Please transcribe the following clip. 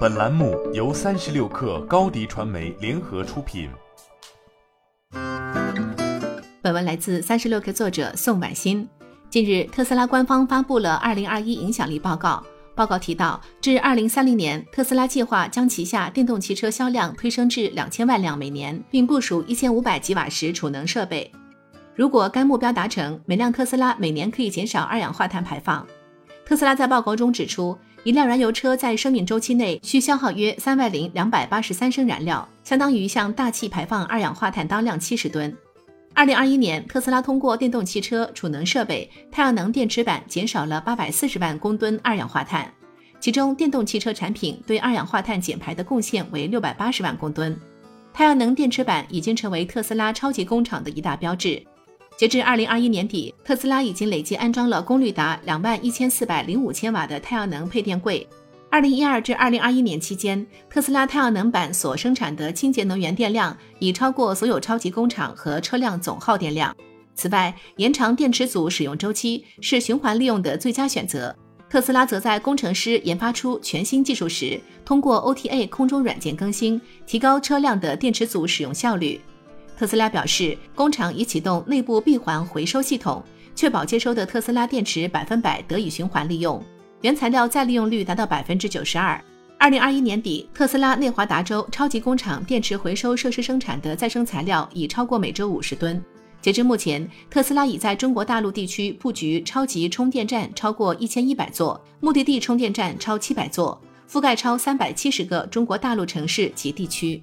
本栏目由三十六氪高低传媒联合出品。本文来自三十六氪作者宋婉欣。近日，特斯拉官方发布了二零二一影响力报告。报告提到，至二零三零年，特斯拉计划将旗下电动汽车销量推升至两千万辆每年，并部署一千五百吉瓦时储能设备。如果该目标达成，每辆特斯拉每年可以减少二氧化碳排放。特斯拉在报告中指出，一辆燃油车在生命周期内需消耗约三万零两百八十三升燃料，相当于向大气排放二氧化碳当量七十吨。二零二一年，特斯拉通过电动汽车、储能设备、太阳能电池板减少了八百四十万公吨二氧化碳，其中电动汽车产品对二氧化碳减排的贡献为六百八十万公吨。太阳能电池板已经成为特斯拉超级工厂的一大标志。截至二零二一年底，特斯拉已经累计安装了功率达两万一千四百零五千瓦的太阳能配电柜。二零一二至二零二一年期间，特斯拉太阳能板所生产的清洁能源电量已超过所有超级工厂和车辆总耗电量。此外，延长电池组使用周期是循环利用的最佳选择。特斯拉则在工程师研发出全新技术时，通过 OTA 空中软件更新，提高车辆的电池组使用效率。特斯拉表示，工厂已启动内部闭环回收系统，确保接收的特斯拉电池百分百得以循环利用，原材料再利用率达到百分之九十二。二零二一年底，特斯拉内华达州超级工厂电池回收设施生产的再生材料已超过每周五十吨。截至目前，特斯拉已在中国大陆地区布局超级充电站超过一千一百座，目的地充电站超七百座，覆盖超三百七十个中国大陆城市及地区。